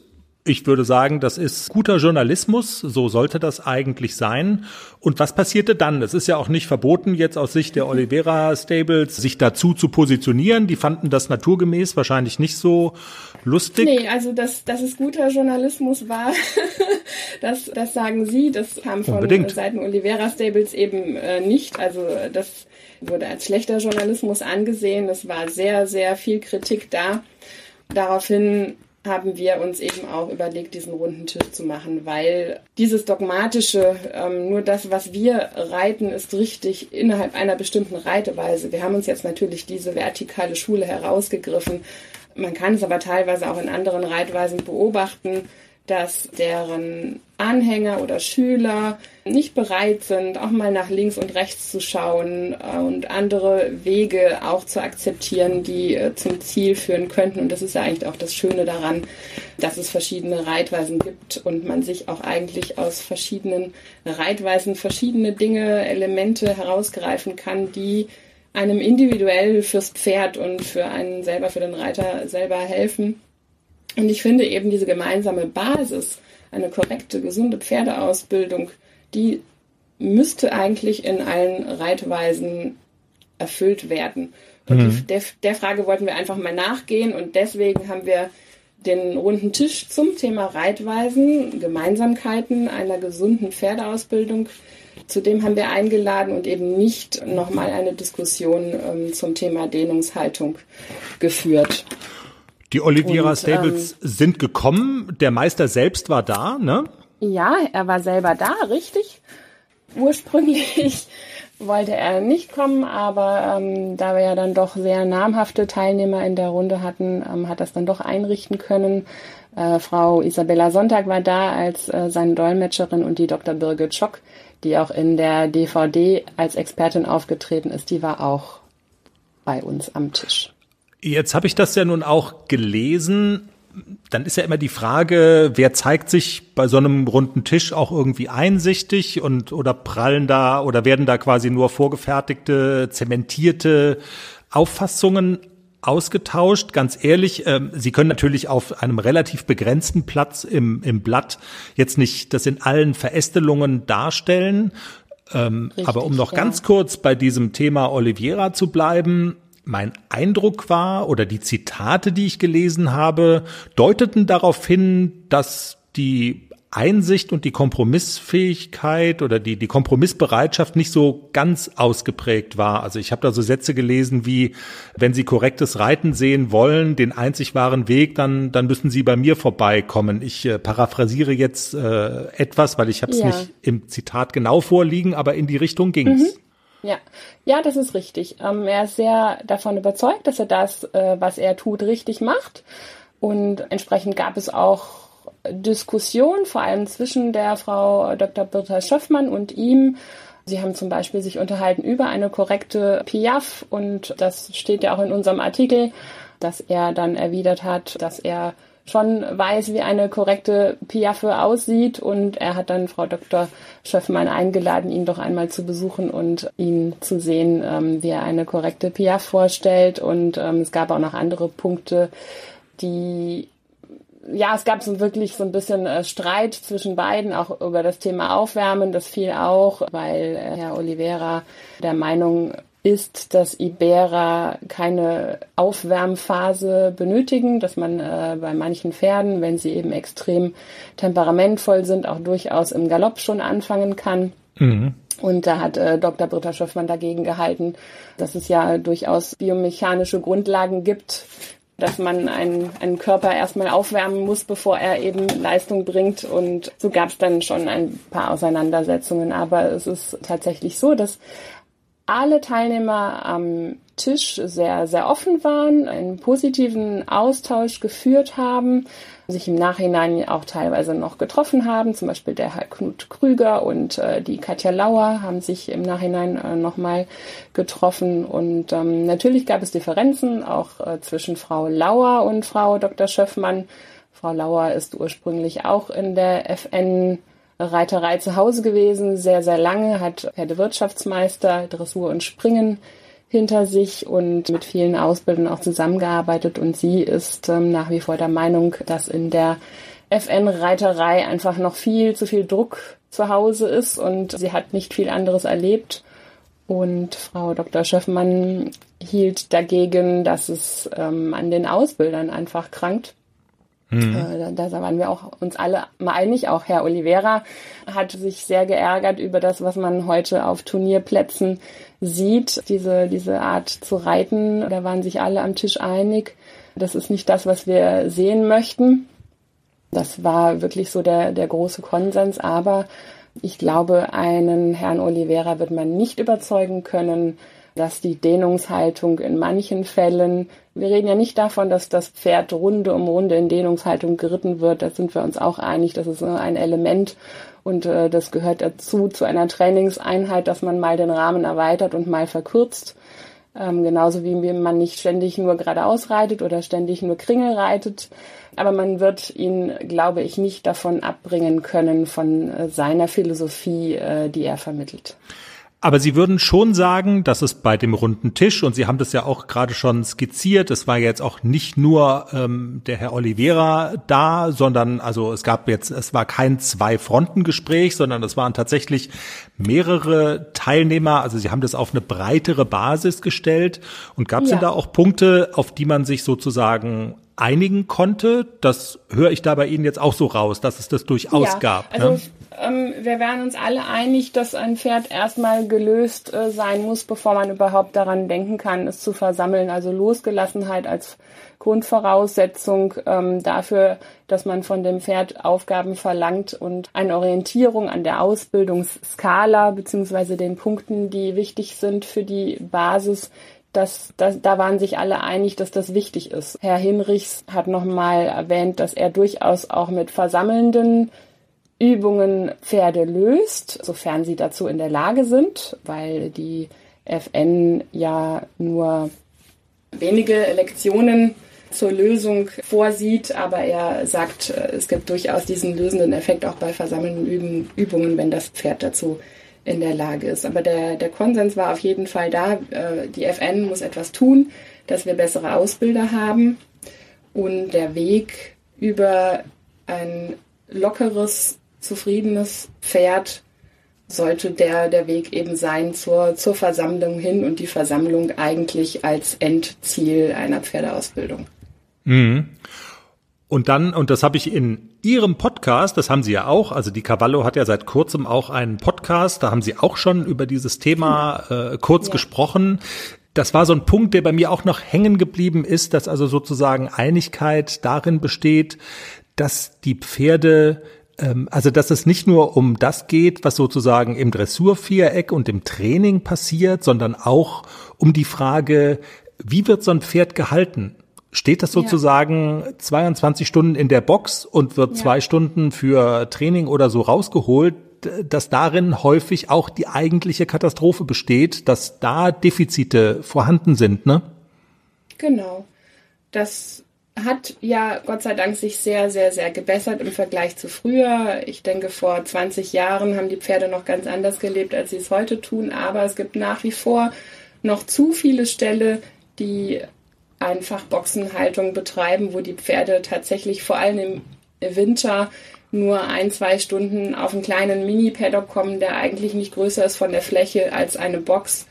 Ich würde sagen, das ist guter Journalismus, so sollte das eigentlich sein. Und was passierte dann? Es ist ja auch nicht verboten, jetzt aus Sicht der Oliveira Stables sich dazu zu positionieren. Die fanden das naturgemäß wahrscheinlich nicht so lustig. Nee, also dass, dass es guter Journalismus war, das, das sagen Sie. Das kam von Unbedingt. Seiten Oliveira Stables eben äh, nicht. Also das wurde als schlechter Journalismus angesehen. Es war sehr, sehr viel Kritik da. Daraufhin haben wir uns eben auch überlegt, diesen runden Tisch zu machen, weil dieses dogmatische, ähm, nur das, was wir reiten, ist richtig innerhalb einer bestimmten Reiteweise. Wir haben uns jetzt natürlich diese vertikale Schule herausgegriffen, Man kann es aber teilweise auch in anderen Reitweisen beobachten, dass deren Anhänger oder Schüler nicht bereit sind, auch mal nach links und rechts zu schauen äh, und andere Wege auch zu akzeptieren, die äh, zum Ziel führen könnten. Und das ist ja eigentlich auch das Schöne daran, dass es verschiedene Reitweisen gibt und man sich auch eigentlich aus verschiedenen Reitweisen verschiedene Dinge, Elemente herausgreifen kann, die einem individuell fürs Pferd und für einen selber, für den Reiter selber helfen. Und ich finde eben diese gemeinsame Basis, eine korrekte, gesunde Pferdeausbildung, die müsste eigentlich in allen Reitweisen erfüllt werden. Und mhm. der, der Frage wollten wir einfach mal nachgehen und deswegen haben wir den runden Tisch zum Thema Reitweisen, Gemeinsamkeiten einer gesunden Pferdeausbildung. Zudem haben wir eingeladen und eben nicht nochmal eine Diskussion ähm, zum Thema Dehnungshaltung geführt. Die Oliviera und, Stables ähm, sind gekommen. Der Meister selbst war da, ne? Ja, er war selber da, richtig. Ursprünglich wollte er nicht kommen, aber ähm, da wir ja dann doch sehr namhafte Teilnehmer in der Runde hatten, ähm, hat das dann doch einrichten können. Äh, Frau Isabella Sonntag war da als äh, seine Dolmetscherin und die Dr. Birgit Schock, die auch in der DVD als Expertin aufgetreten ist, die war auch bei uns am Tisch. Jetzt habe ich das ja nun auch gelesen. Dann ist ja immer die Frage, wer zeigt sich bei so einem runden Tisch auch irgendwie einsichtig und oder prallen da oder werden da quasi nur vorgefertigte, zementierte Auffassungen ausgetauscht. Ganz ehrlich, ähm, Sie können natürlich auf einem relativ begrenzten Platz im, im Blatt jetzt nicht das in allen Verästelungen darstellen. Ähm, Richtig, aber um noch ja. ganz kurz bei diesem Thema Oliviera zu bleiben, mein Eindruck war oder die Zitate, die ich gelesen habe, deuteten darauf hin, dass die Einsicht und die Kompromissfähigkeit oder die, die Kompromissbereitschaft nicht so ganz ausgeprägt war. Also ich habe da so Sätze gelesen wie, wenn Sie korrektes Reiten sehen wollen, den einzig wahren Weg, dann, dann müssen Sie bei mir vorbeikommen. Ich äh, paraphrasiere jetzt äh, etwas, weil ich habe es ja. nicht im Zitat genau vorliegen, aber in die Richtung ging's. Mhm. Ja, ja, das ist richtig. Ähm, er ist sehr davon überzeugt, dass er das, äh, was er tut, richtig macht. Und entsprechend gab es auch Diskussionen, vor allem zwischen der Frau Dr. Birta Schöffmann und ihm. Sie haben zum Beispiel sich unterhalten über eine korrekte Piaf und das steht ja auch in unserem Artikel, dass er dann erwidert hat, dass er schon weiß, wie eine korrekte Piaffe aussieht. Und er hat dann Frau Dr. Schöffmann eingeladen, ihn doch einmal zu besuchen und ihn zu sehen, ähm, wie er eine korrekte Piaf vorstellt. Und ähm, es gab auch noch andere Punkte, die ja, es gab so wirklich so ein bisschen äh, Streit zwischen beiden, auch über das Thema Aufwärmen. Das fiel auch, weil äh, Herr Oliveira der Meinung ist, dass Ibera keine Aufwärmphase benötigen, dass man äh, bei manchen Pferden, wenn sie eben extrem temperamentvoll sind, auch durchaus im Galopp schon anfangen kann. Mhm. Und da hat äh, Dr. Britta Schöffmann dagegen gehalten, dass es ja durchaus biomechanische Grundlagen gibt, dass man einen, einen Körper erstmal aufwärmen muss, bevor er eben Leistung bringt. Und so gab es dann schon ein paar Auseinandersetzungen. Aber es ist tatsächlich so, dass alle Teilnehmer am Tisch sehr, sehr offen waren, einen positiven Austausch geführt haben, sich im Nachhinein auch teilweise noch getroffen haben. Zum Beispiel der Herr Knut Krüger und äh, die Katja Lauer haben sich im Nachhinein äh, nochmal getroffen. Und ähm, natürlich gab es Differenzen auch äh, zwischen Frau Lauer und Frau Dr. Schöffmann. Frau Lauer ist ursprünglich auch in der FN Reiterei zu Hause gewesen, sehr, sehr lange, hat Pferdewirtschaftsmeister, Dressur und Springen hinter sich und mit vielen Ausbildern auch zusammengearbeitet. Und sie ist ähm, nach wie vor der Meinung, dass in der FN-Reiterei einfach noch viel zu viel Druck zu Hause ist und sie hat nicht viel anderes erlebt. Und Frau Dr. Schöffmann hielt dagegen, dass es ähm, an den Ausbildern einfach krankt Mhm. Äh, da, da waren wir auch uns alle mal einig. Auch Herr Oliveira hat sich sehr geärgert über das, was man heute auf Turnierplätzen sieht, diese, diese Art zu reiten. Da waren sich alle am Tisch einig. Das ist nicht das, was wir sehen möchten. Das war wirklich so der, der große Konsens. Aber ich glaube, einen Herrn Oliveira wird man nicht überzeugen können, dass die Dehnungshaltung in manchen Fällen, wir reden ja nicht davon, dass das Pferd Runde um Runde in Dehnungshaltung geritten wird, da sind wir uns auch einig, das ist ein Element und äh, das gehört dazu zu einer Trainingseinheit, dass man mal den Rahmen erweitert und mal verkürzt. Ähm, genauso wie man nicht ständig nur geradeaus reitet oder ständig nur Kringel reitet. Aber man wird ihn, glaube ich, nicht davon abbringen können, von äh, seiner Philosophie, äh, die er vermittelt. Aber Sie würden schon sagen, dass es bei dem runden Tisch, und Sie haben das ja auch gerade schon skizziert, es war jetzt auch nicht nur ähm, der Herr Oliveira da, sondern also es gab jetzt, es war kein Zwei-Fronten-Gespräch, sondern es waren tatsächlich mehrere Teilnehmer. Also Sie haben das auf eine breitere Basis gestellt. Und gab es ja. denn da auch Punkte, auf die man sich sozusagen einigen konnte? Das höre ich da bei Ihnen jetzt auch so raus, dass es das durchaus ja, gab. Also ne? Ähm, wir wären uns alle einig, dass ein Pferd erstmal gelöst äh, sein muss, bevor man überhaupt daran denken kann, es zu versammeln. Also Losgelassenheit als Grundvoraussetzung ähm, dafür, dass man von dem Pferd Aufgaben verlangt und eine Orientierung an der Ausbildungsskala beziehungsweise den Punkten, die wichtig sind für die Basis, das, das, da waren sich alle einig, dass das wichtig ist. Herr Hinrichs hat nochmal erwähnt, dass er durchaus auch mit versammelnden Übungen Pferde löst, sofern sie dazu in der Lage sind, weil die FN ja nur wenige Lektionen zur Lösung vorsieht, aber er sagt, es gibt durchaus diesen lösenden Effekt auch bei versammelnden Übungen, wenn das Pferd dazu in der Lage ist. Aber der, der Konsens war auf jeden Fall da, äh, die FN muss etwas tun, dass wir bessere Ausbilder haben und der Weg über ein lockeres zufriedenes Pferd sollte der, der Weg eben sein zur, zur Versammlung hin und die Versammlung eigentlich als Endziel einer Pferdeausbildung. Mhm. Und dann, und das habe ich in Ihrem Podcast, das haben Sie ja auch, also die Cavallo hat ja seit kurzem auch einen Podcast, da haben Sie auch schon über dieses Thema äh, kurz ja. gesprochen. Das war so ein Punkt, der bei mir auch noch hängen geblieben ist, dass also sozusagen Einigkeit darin besteht, dass die Pferde also dass es nicht nur um das geht, was sozusagen im Dressurviereck und im Training passiert, sondern auch um die Frage, wie wird so ein Pferd gehalten? Steht das sozusagen ja. 22 Stunden in der Box und wird ja. zwei Stunden für Training oder so rausgeholt, dass darin häufig auch die eigentliche Katastrophe besteht, dass da Defizite vorhanden sind, ne? Genau. Das hat ja Gott sei Dank sich sehr, sehr, sehr gebessert im Vergleich zu früher. Ich denke, vor 20 Jahren haben die Pferde noch ganz anders gelebt, als sie es heute tun. Aber es gibt nach wie vor noch zu viele Ställe, die einfach Boxenhaltung betreiben, wo die Pferde tatsächlich vor allem im Winter nur ein, zwei Stunden auf einen kleinen Mini-Paddock kommen, der eigentlich nicht größer ist von der Fläche als eine Box.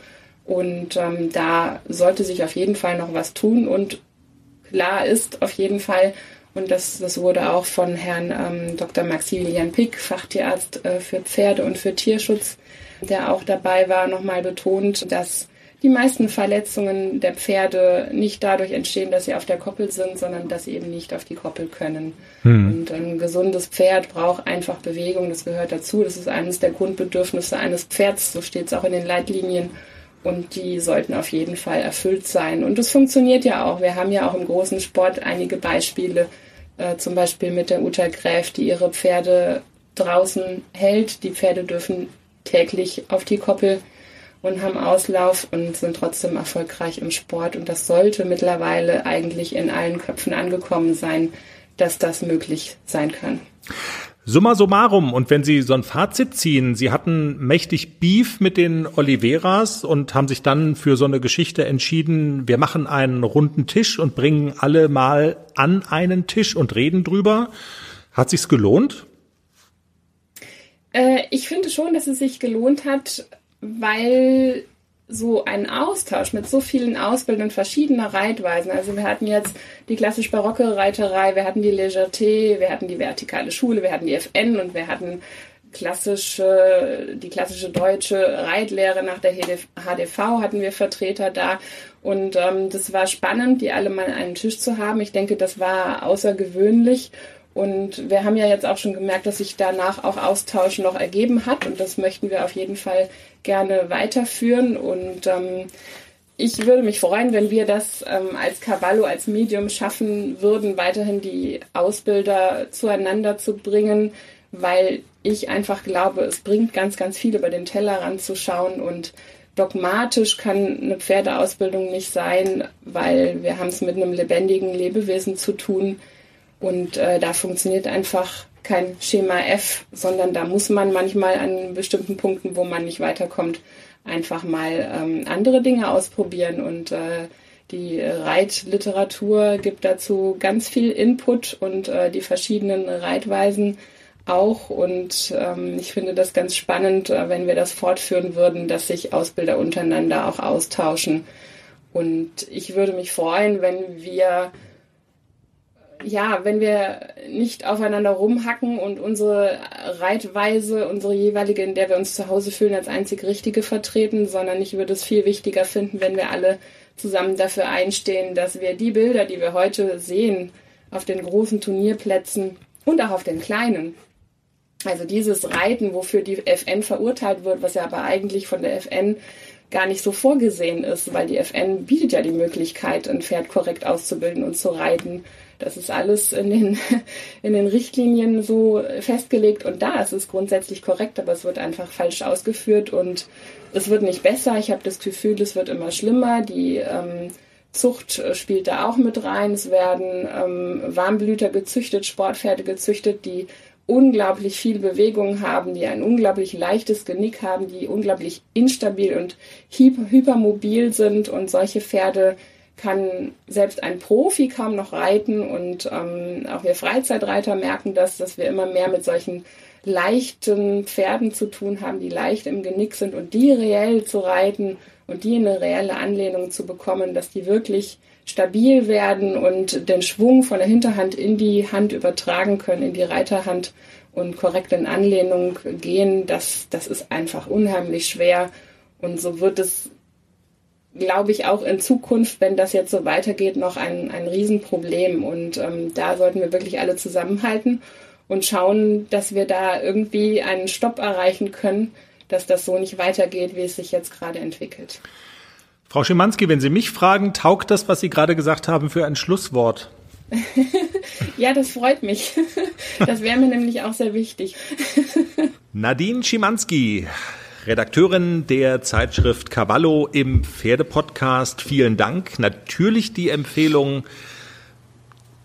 Und ähm, da sollte sich auf jeden Fall noch was tun. Und klar ist auf jeden Fall, und das, das wurde auch von Herrn ähm, Dr. Maximilian Pick, Fachtierarzt äh, für Pferde und für Tierschutz, der auch dabei war, nochmal betont, dass die meisten Verletzungen der Pferde nicht dadurch entstehen, dass sie auf der Koppel sind, sondern dass sie eben nicht auf die Koppel können. Hm. Und ein gesundes Pferd braucht einfach Bewegung, das gehört dazu. Das ist eines der Grundbedürfnisse eines Pferds, so steht es auch in den Leitlinien und die sollten auf jeden Fall erfüllt sein. Und es funktioniert ja auch. Wir haben ja auch im großen Sport einige Beispiele, äh, zum Beispiel mit der Uta Gräf, die ihre Pferde draußen hält. Die Pferde dürfen täglich auf die Koppel und haben Auslauf und sind trotzdem erfolgreich im Sport. Und das sollte mittlerweile eigentlich in allen Köpfen angekommen sein, dass das möglich sein kann. Summa summarum, und wenn Sie so ein Fazit ziehen, Sie hatten mächtig Beef mit den Oliveras und haben sich dann für so eine Geschichte entschieden, wir machen einen runden Tisch und bringen alle mal an einen Tisch und reden drüber. Hat sich's gelohnt? Äh, ich finde schon, dass es sich gelohnt hat, weil so ein Austausch mit so vielen Ausbildern verschiedener Reitweisen. Also wir hatten jetzt die klassisch barocke Reiterei, wir hatten die Legerté, wir hatten die vertikale Schule, wir hatten die FN und wir hatten klassische, die klassische deutsche Reitlehre nach der HDV hatten wir Vertreter da. Und ähm, das war spannend, die alle mal an einen Tisch zu haben. Ich denke, das war außergewöhnlich. Und wir haben ja jetzt auch schon gemerkt, dass sich danach auch Austausch noch ergeben hat. Und das möchten wir auf jeden Fall gerne weiterführen. Und ähm, ich würde mich freuen, wenn wir das ähm, als Cavallo, als Medium schaffen würden, weiterhin die Ausbilder zueinander zu bringen, weil ich einfach glaube, es bringt ganz, ganz viel über den Tellerrand zu schauen und dogmatisch kann eine Pferdeausbildung nicht sein, weil wir haben es mit einem lebendigen Lebewesen zu tun und äh, da funktioniert einfach kein Schema F, sondern da muss man manchmal an bestimmten Punkten, wo man nicht weiterkommt, einfach mal ähm, andere Dinge ausprobieren und äh, die Reitliteratur gibt dazu ganz viel Input und äh, die verschiedenen Reitweisen auch. Und ähm, ich finde das ganz spannend, äh, wenn wir das fortführen würden, dass sich Ausbilder untereinander auch austauschen. Und ich würde mich freuen, wenn wir ja, wenn wir nicht aufeinander rumhacken und unsere Reitweise, unsere jeweilige, in der wir uns zu Hause fühlen, als einzig richtige vertreten, sondern ich würde es viel wichtiger finden, wenn wir alle zusammen dafür einstehen, dass wir die Bilder, die wir heute sehen, auf den großen Turnierplätzen und auch auf den kleinen, also dieses Reiten, wofür die FN verurteilt wird, was ja aber eigentlich von der FN gar nicht so vorgesehen ist, weil die FN bietet ja die Möglichkeit, ein Pferd korrekt auszubilden und zu reiten. Das ist alles in den, in den Richtlinien so festgelegt und da ist es grundsätzlich korrekt, aber es wird einfach falsch ausgeführt und es wird nicht besser. Ich habe das Gefühl, es wird immer schlimmer. Die ähm, Zucht spielt da auch mit rein. Es werden ähm, Warmblüter gezüchtet, Sportpferde gezüchtet, die unglaublich viel Bewegung haben, die ein unglaublich leichtes Genick haben, die unglaublich instabil und hypermobil sind und solche Pferde kann selbst ein Profi kaum noch reiten und ähm, auch wir Freizeitreiter merken das, dass wir immer mehr mit solchen leichten Pferden zu tun haben, die leicht im Genick sind und die reell zu reiten und die eine reelle Anlehnung zu bekommen, dass die wirklich stabil werden und den Schwung von der Hinterhand in die Hand übertragen können, in die Reiterhand und korrekt in Anlehnung gehen, das, das ist einfach unheimlich schwer. Und so wird es glaube ich, auch in Zukunft, wenn das jetzt so weitergeht, noch ein, ein Riesenproblem. Und ähm, da sollten wir wirklich alle zusammenhalten und schauen, dass wir da irgendwie einen Stopp erreichen können, dass das so nicht weitergeht, wie es sich jetzt gerade entwickelt. Frau Schimanski, wenn Sie mich fragen, taugt das, was Sie gerade gesagt haben, für ein Schlusswort? ja, das freut mich. Das wäre mir nämlich auch sehr wichtig. Nadine Schimanski, Redakteurin der Zeitschrift Cavallo im Pferdepodcast. Vielen Dank. Natürlich die Empfehlung,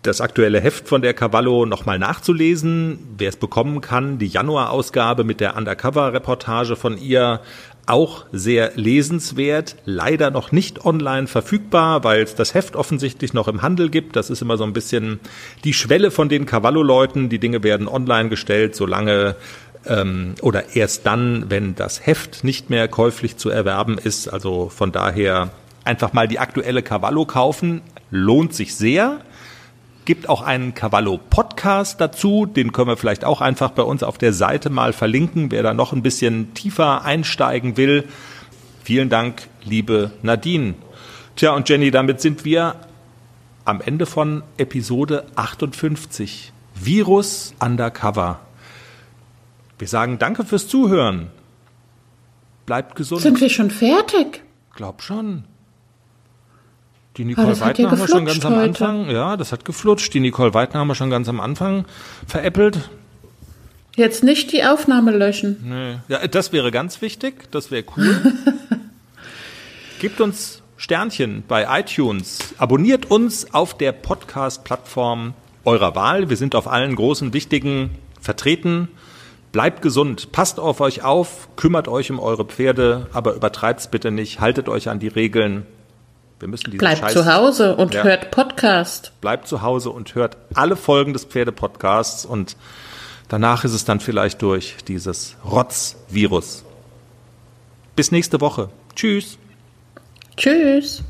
das aktuelle Heft von der Cavallo nochmal nachzulesen. Wer es bekommen kann, die Januarausgabe mit der Undercover-Reportage von ihr auch sehr lesenswert, leider noch nicht online verfügbar, weil es das Heft offensichtlich noch im Handel gibt. Das ist immer so ein bisschen die Schwelle von den Cavallo-Leuten. Die Dinge werden online gestellt, solange ähm, oder erst dann, wenn das Heft nicht mehr käuflich zu erwerben ist. Also von daher einfach mal die aktuelle Cavallo kaufen, lohnt sich sehr. Gibt auch einen Cavallo Podcast dazu, den können wir vielleicht auch einfach bei uns auf der Seite mal verlinken, wer da noch ein bisschen tiefer einsteigen will. Vielen Dank, liebe Nadine. Tja, und Jenny, damit sind wir am Ende von Episode 58. Virus Undercover. Wir sagen danke fürs Zuhören. Bleibt gesund. Sind wir schon fertig? Glaub schon. Die Nicole oh, Weidner haben wir schon ganz am Anfang. Ja, das hat geflutscht. Die Nicole Weidner haben wir schon ganz am Anfang veräppelt. Jetzt nicht die Aufnahme löschen. Nee. Ja, das wäre ganz wichtig. Das wäre cool. Gebt uns Sternchen bei iTunes. Abonniert uns auf der Podcast-Plattform eurer Wahl. Wir sind auf allen großen, wichtigen vertreten. Bleibt gesund, passt auf euch auf, kümmert euch um eure Pferde, aber übertreibt's bitte nicht, haltet euch an die Regeln. Wir müssen diesen Bleibt Scheiß, zu Hause und ja, hört Podcast. Bleibt zu Hause und hört alle Folgen des Pferdepodcasts und danach ist es dann vielleicht durch dieses Rotz-Virus. Bis nächste Woche. Tschüss. Tschüss.